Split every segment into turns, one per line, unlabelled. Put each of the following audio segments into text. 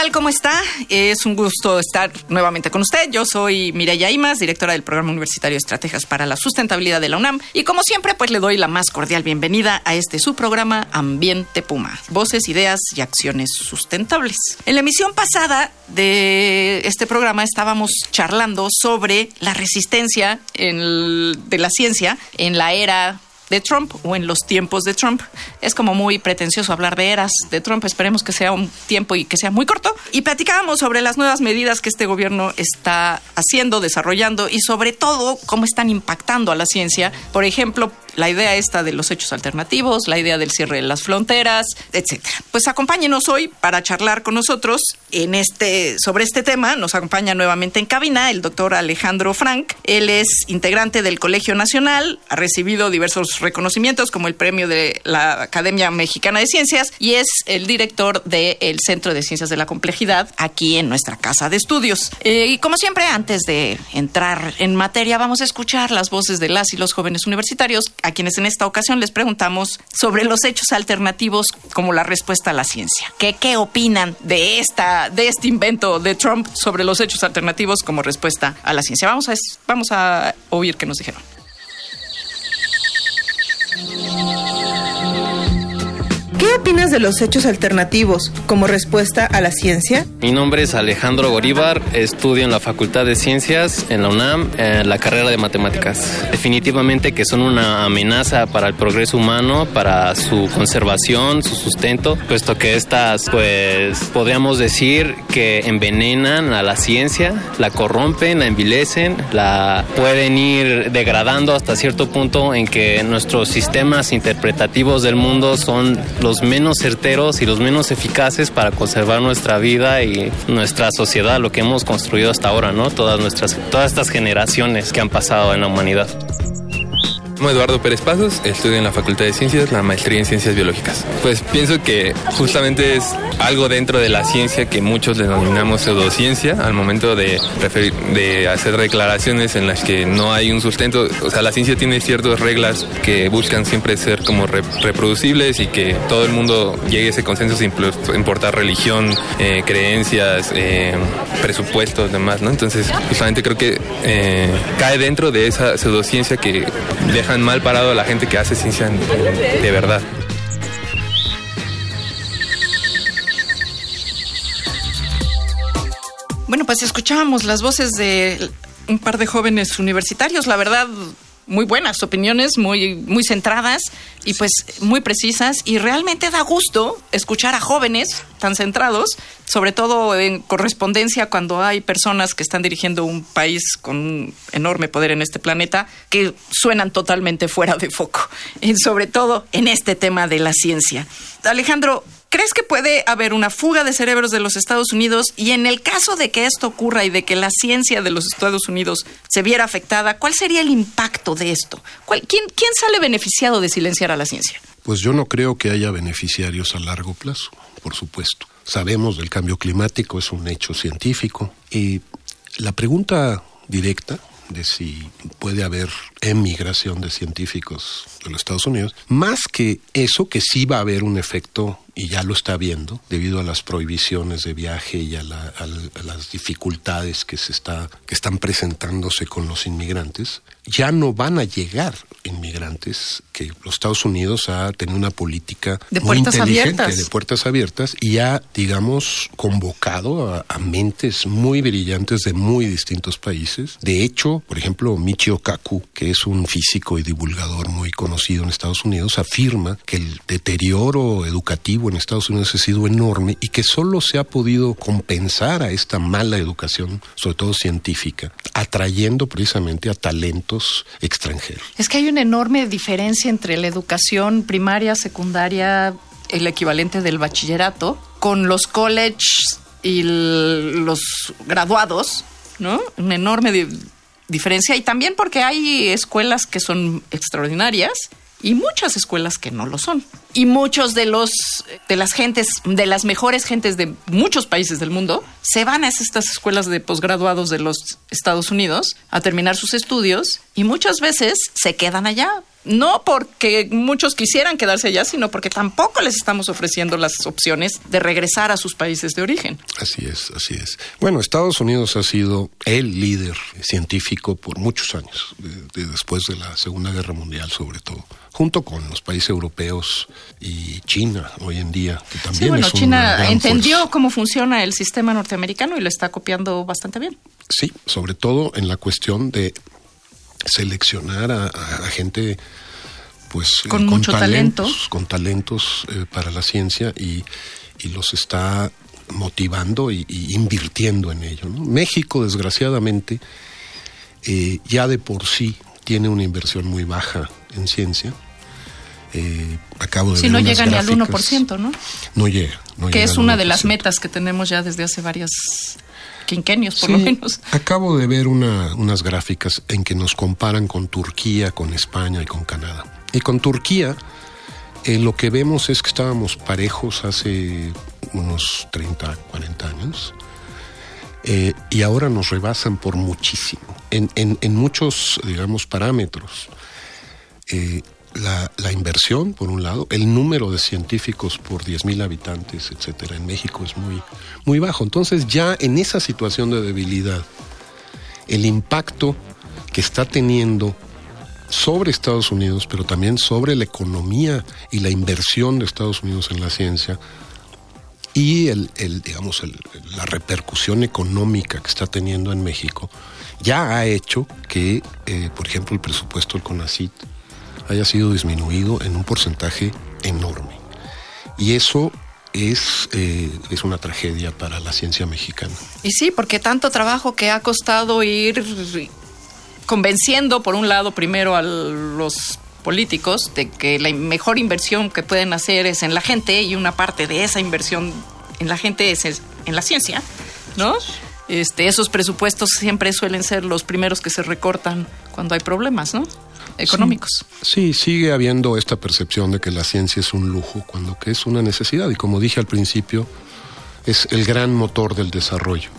Tal? ¿Cómo está? Es un gusto estar nuevamente con usted. Yo soy Mireya Imas, directora del Programa Universitario de Estrategias para la Sustentabilidad de la UNAM. Y como siempre, pues le doy la más cordial bienvenida a este su programa Ambiente Puma. Voces, ideas y acciones sustentables. En la emisión pasada de este programa estábamos charlando sobre la resistencia en de la ciencia en la era de Trump o en los tiempos de Trump. Es como muy pretencioso hablar de eras de Trump. Esperemos que sea un tiempo y que sea muy corto. Y platicábamos sobre las nuevas medidas que este gobierno está haciendo, desarrollando y sobre todo cómo están impactando a la ciencia. Por ejemplo, la idea esta de los hechos alternativos, la idea del cierre de las fronteras, etcétera. Pues acompáñenos hoy para charlar con nosotros en este, sobre este tema. Nos acompaña nuevamente en cabina el doctor Alejandro Frank. Él es integrante del Colegio Nacional, ha recibido diversos reconocimientos como el premio de la Academia Mexicana de Ciencias y es el director del Centro de Ciencias de la Complejidad aquí en nuestra casa de estudios. Eh, y como siempre, antes de entrar en materia, vamos a escuchar las voces de las y los jóvenes universitarios a quienes en esta ocasión les preguntamos sobre los hechos alternativos como la respuesta a la ciencia. ¿Qué, qué opinan de, esta, de este invento de Trump sobre los hechos alternativos como respuesta a la ciencia? Vamos a, vamos a oír qué nos dijeron.
¿Qué opinas de los hechos alternativos como respuesta a la ciencia?
Mi nombre es Alejandro Goríbar, estudio en la Facultad de Ciencias en la UNAM, en la carrera de Matemáticas. Definitivamente que son una amenaza para el progreso humano, para su conservación, su sustento, puesto que estas, pues, podríamos decir que envenenan a la ciencia, la corrompen, la envilecen, la pueden ir degradando hasta cierto punto en que nuestros sistemas interpretativos del mundo son los menos certeros y los menos eficaces para conservar nuestra vida y nuestra sociedad, lo que hemos construido hasta ahora, ¿no? Todas nuestras, todas estas generaciones que han pasado en la humanidad.
Llamo Eduardo Pérez Pasos, estudio en la Facultad de Ciencias, la maestría en Ciencias Biológicas. Pues pienso que justamente es algo dentro de la ciencia que muchos denominamos pseudociencia al momento de, hacer declaraciones en las que no hay un sustento. O sea, la ciencia tiene ciertas reglas que buscan siempre ser como reproducibles y que todo el mundo llegue a ese consenso sin importar religión, eh, creencias, eh, presupuestos, demás, ¿no? Entonces, justamente creo que eh, cae dentro de esa pseudociencia que deja mal parado a la gente que hace ciencia de verdad.
Bueno, pues escuchábamos las voces de un par de jóvenes universitarios, la verdad, muy buenas opiniones, muy, muy centradas y pues muy precisas y realmente da gusto escuchar a jóvenes tan centrados, sobre todo en correspondencia cuando hay personas que están dirigiendo un país con un enorme poder en este planeta que suenan totalmente fuera de foco, y sobre todo en este tema de la ciencia. Alejandro, ¿Crees que puede haber una fuga de cerebros de los Estados Unidos y en el caso de que esto ocurra y de que la ciencia de los Estados Unidos se viera afectada, cuál sería el impacto de esto? ¿Quién, sale beneficiado de silenciar a la ciencia?
Pues yo no creo que haya beneficiarios a largo plazo, por supuesto. Sabemos del cambio climático, es un hecho científico. Y la pregunta directa de si puede haber emigración de científicos de los Estados Unidos, más que eso, que sí va a haber un efecto y ya lo está viendo debido a las prohibiciones de viaje y a, las dificultades que se está que están presentándose con los inmigrantes ya no van a llegar inmigrantes que los Estados Unidos ha tenido una política
de
muy inteligente
abiertas.
de puertas abiertas y ha digamos convocado a, a, mentes muy brillantes de muy distintos países de hecho por ejemplo Michio Kaku que es un físico y divulgador muy conocido en Estados Unidos afirma que el deterioro educativo en Estados Unidos ha sido enorme y que solo se ha podido compensar a esta mala educación, sobre todo científica, atrayendo precisamente a talentos extranjeros.
Es que hay una enorme diferencia entre la educación primaria, secundaria, el equivalente del bachillerato, con los colleges y los graduados, ¿no? Una enorme diferencia. Y también porque hay escuelas que son extraordinarias y muchas escuelas que no lo son. Y muchos de los de las gentes, de las mejores gentes de muchos países del mundo, se van a estas escuelas de posgraduados de los Estados Unidos a terminar sus estudios y muchas veces se quedan allá. No porque muchos quisieran quedarse allá, sino porque tampoco les estamos ofreciendo las opciones de regresar a sus países de origen.
Así es, así es. Bueno, Estados Unidos ha sido el líder científico por muchos años, después de la Segunda Guerra Mundial sobre todo junto con los países europeos y China hoy en día, que también
sí, bueno, China entendió cómo funciona el sistema norteamericano y lo está copiando bastante bien.
Sí, sobre todo en la cuestión de seleccionar a, gente pues
con, mucho talento,
con talentos eh, para la ciencia y, los está motivando y, invirtiendo en ello. México, desgraciadamente, eh, ya de por sí tiene una inversión muy baja en ciencia eh, acabo de
si no llega ni al 1%, ¿no?
No llega.
que es una de las metas que tenemos ya desde hace varias quinquenios, por lo menos.
Acabo de ver unas gráficas en que nos comparan con Turquía, con España y con Canadá. Y con Turquía, eh, lo que vemos es que estábamos parejos hace unos 30, 40 años. Eh, y ahora nos rebasan por muchísimo, en, en, muchos, digamos, parámetros. Eh, la, inversión, por un lado, el número de científicos por 10.000 habitantes, etcétera, en México es muy, muy bajo. Entonces, ya en esa situación de debilidad, el impacto que está teniendo sobre Estados Unidos, pero también sobre la economía y la inversión de Estados Unidos en la ciencia y el, digamos la repercusión económica que está teniendo en México, ya ha hecho que, eh, por ejemplo, el presupuesto del CONACIT haya sido disminuido en un porcentaje enorme. Y eso es, eh, es una tragedia para la ciencia mexicana.
Y sí, porque tanto trabajo que ha costado ir convenciendo, por un lado, primero a los políticos de que la mejor inversión que pueden hacer es en la gente y una parte de esa inversión en la gente es en la ciencia, ¿no? Este, esos presupuestos siempre suelen ser los primeros que se recortan cuando hay problemas, ¿no? Económicos.
Sí, sigue habiendo esta percepción de que la ciencia es un lujo cuando que es una necesidad y como dije al principio, es el gran motor del desarrollo.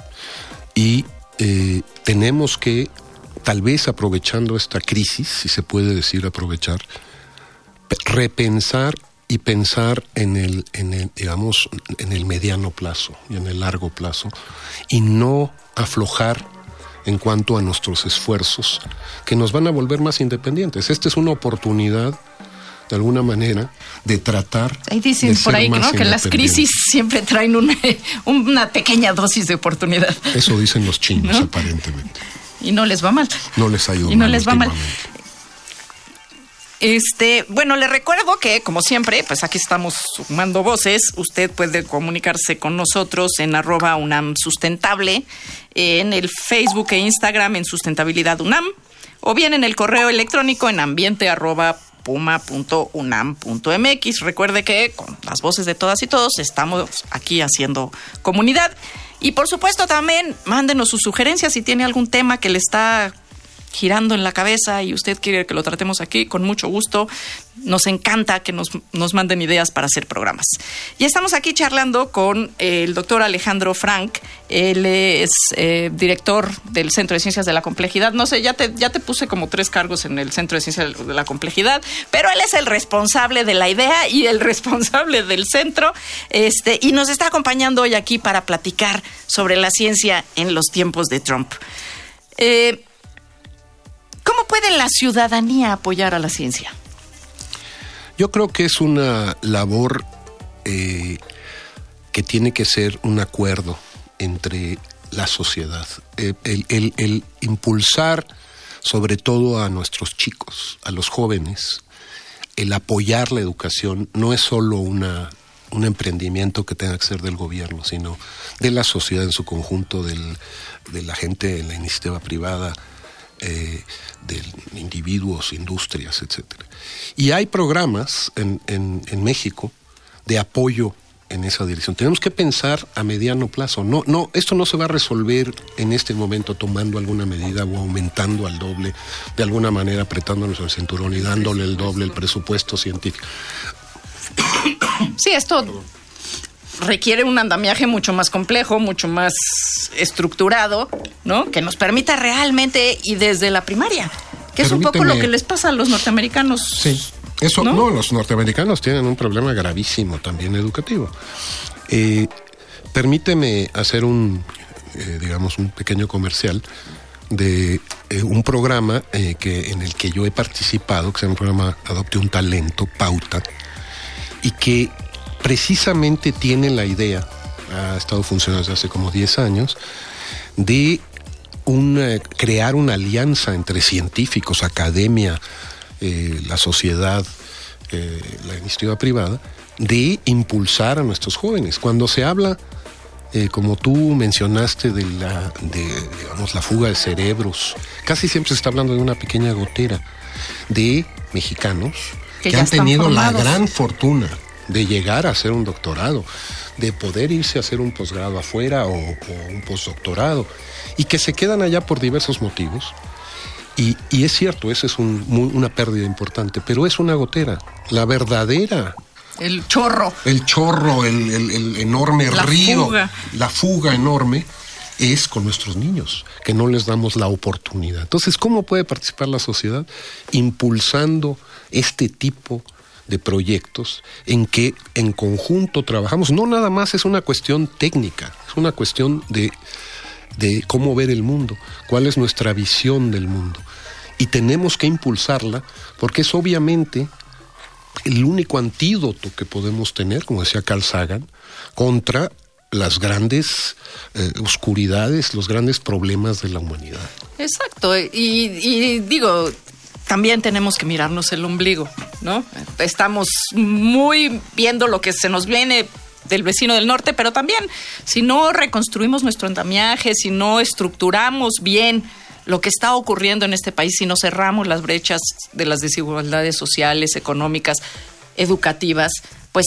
Y eh, tenemos que, tal vez aprovechando esta crisis, si se puede decir aprovechar, repensar y pensar en el, en el, digamos, en el mediano plazo y en el largo plazo y no aflojar en cuanto a nuestros esfuerzos que nos van a volver más independientes. Esta es una oportunidad de alguna manera, de tratar.
Ahí dicen por ahí que las crisis siempre traen una, pequeña dosis de oportunidad.
Eso dicen los chinos, aparentemente.
Y no les va mal.
No les ha ido
y no les va mal. Este, bueno, le recuerdo que, como siempre, pues aquí estamos sumando voces. Usted puede comunicarse con nosotros en arroba UNAM Sustentable, en el Facebook e Instagram en Sustentabilidad UNAM, o bien en el correo electrónico en ambiente arroba puma.unam.mx. Recuerde que con las voces de todas y todos estamos aquí haciendo comunidad. Y por supuesto también mándenos sus sugerencias si tiene algún tema que le está girando en la cabeza y usted quiere que lo tratemos aquí, con mucho gusto. Nos encanta que nos, nos manden ideas para hacer programas. Y estamos aquí charlando con el doctor Alejandro Frank. Él es eh, director del Centro de Ciencias de la Complejidad. No sé, ya te, ya te puse como tres cargos en el Centro de Ciencias de la Complejidad, pero él es el responsable de la idea y el responsable del centro. Este, y nos está acompañando hoy aquí para platicar sobre la ciencia en los tiempos de Trump. Eh, ¿Cómo puede la ciudadanía apoyar a la ciencia?
Yo creo que es una labor eh, que tiene que ser un acuerdo entre la sociedad. Eh, el, impulsar sobre todo a nuestros chicos, a los jóvenes, el apoyar la educación no es solo una, un emprendimiento que tenga que ser del gobierno, sino de la sociedad en su conjunto, de la gente en la iniciativa privada, eh, de individuos, industrias, etc. Y hay programas en, en, en México de apoyo en esa dirección. Tenemos que pensar a mediano plazo. No, no, esto no se va a resolver en este momento tomando alguna medida o aumentando al doble, de alguna manera apretándonos el cinturón y dándole el doble el presupuesto científico.
Sí, esto requiere un andamiaje mucho más complejo, mucho más estructurado, ¿no? Que nos permita realmente y desde la primaria, que es un poco lo que les pasa a los norteamericanos.
Sí. Eso, ¿no? los norteamericanos tienen un problema gravísimo también educativo. Eh, permíteme hacer un, eh, digamos, un pequeño comercial de eh, un programa que, en el que yo he participado, que se llama el programa Adopte un Talento, Pauta, y que precisamente tiene la idea, ha estado funcionando desde hace como 10 años, de un, crear una alianza entre científicos, academia, eh, la sociedad, eh, la iniciativa privada, de impulsar a nuestros jóvenes. Cuando se habla, eh, como tú mencionaste, de la, de, digamos, la fuga de cerebros, casi siempre se está hablando de una pequeña gotera de mexicanos que, han tenido la gran fortuna de llegar a hacer un doctorado, de poder irse a hacer un posgrado afuera o, un postdoctorado, y que se quedan allá por diversos motivos y, es cierto, esa es una pérdida importante, pero es una gotera. La verdadera
el chorro.
El chorro, el, enorme río, la fuga enorme, es con nuestros niños, que no les damos la oportunidad. Entonces, ¿cómo puede participar la sociedad? Impulsando este tipo de proyectos en que en conjunto trabajamos. No nada más es una cuestión técnica, es una cuestión de de cómo ver el mundo, cuál es nuestra visión del mundo. Y tenemos que impulsarla porque es obviamente el único antídoto que podemos tener, como decía Carl Sagan, contra las grandes eh, oscuridades, los grandes problemas de la humanidad.
Exacto, y, digo, también tenemos que mirarnos el ombligo, ¿no? Estamos muy viendo lo que se nos viene del vecino del norte, pero también si no reconstruimos nuestro andamiaje, si no estructuramos bien lo que está ocurriendo en este país, si no cerramos las brechas de las desigualdades sociales, económicas, educativas, pues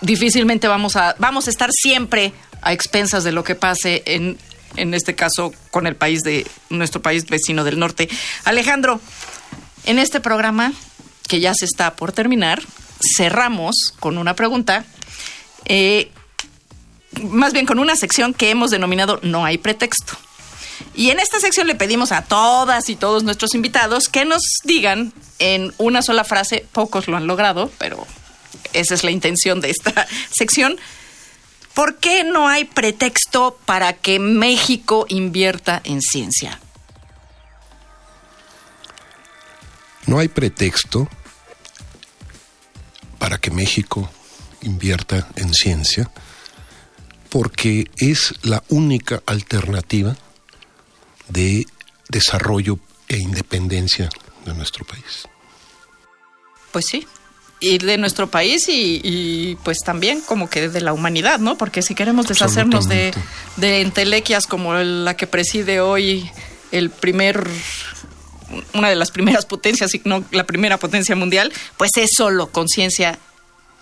difícilmente vamos a, vamos a estar siempre a expensas de lo que pase en, en este caso con el país de nuestro país vecino del norte. Alejandro, en este programa que ya se está por terminar, cerramos con una pregunta eh, más bien con una sección que hemos denominado No hay pretexto. Y en esta sección le pedimos a todas y todos nuestros invitados que nos digan en una sola frase, pocos lo han logrado, pero esa es la intención de esta sección, ¿por qué no hay pretexto para que México invierta en ciencia?
No hay pretexto para que México invierta en ciencia, porque es la única alternativa de desarrollo e independencia de nuestro país.
Pues sí, y de nuestro país y, pues también como que de la humanidad, ¿no? Porque si queremos deshacernos de, de entelequias como la que preside hoy el primer una de las primeras potencias, si no la primera potencia mundial, pues es solo conciencia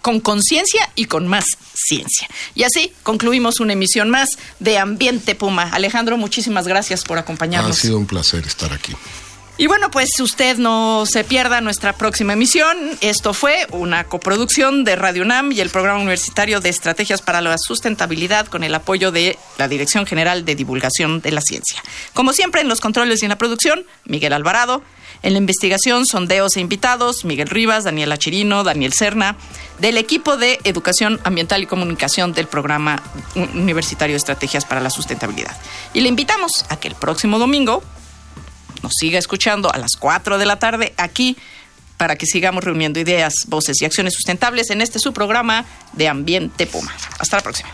con conciencia y con más ciencia. Y así concluimos una emisión más de Ambiente Puma. Alejandro, muchísimas gracias por acompañarnos.
Ha sido un placer estar aquí.
Y bueno, pues usted no se pierda nuestra próxima emisión. Esto fue una coproducción de Radio UNAM y el Programa Universitario de Estrategias para la Sustentabilidad con el apoyo de la Dirección General de Divulgación de la Ciencia. Como siempre, en los controles y en la producción, Miguel Alvarado. En la investigación, sondeos e invitados, Miguel Rivas, Daniela Chirino, Daniel Serna, del equipo de Educación Ambiental y Comunicación del Programa Universitario de Estrategias para la Sustentabilidad. Y le invitamos a que el próximo domingo nos siga escuchando a las 4 de la tarde aquí para que sigamos reuniendo ideas, voces y acciones sustentables en este su programa de Ambiente Puma. Hasta la próxima.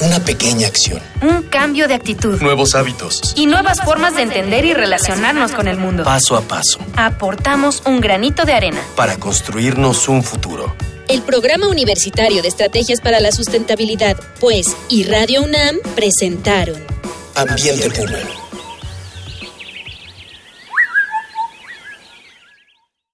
Una pequeña acción.
Un cambio de actitud.
Nuevos hábitos.
Y nuevas formas de entender y relacionarnos con el mundo.
Paso a paso.
Aportamos un granito de arena.
Para construirnos un futuro.
El Programa Universitario de Estrategias para la Sustentabilidad, pues, y Radio UNAM presentaron
Ambiente Puma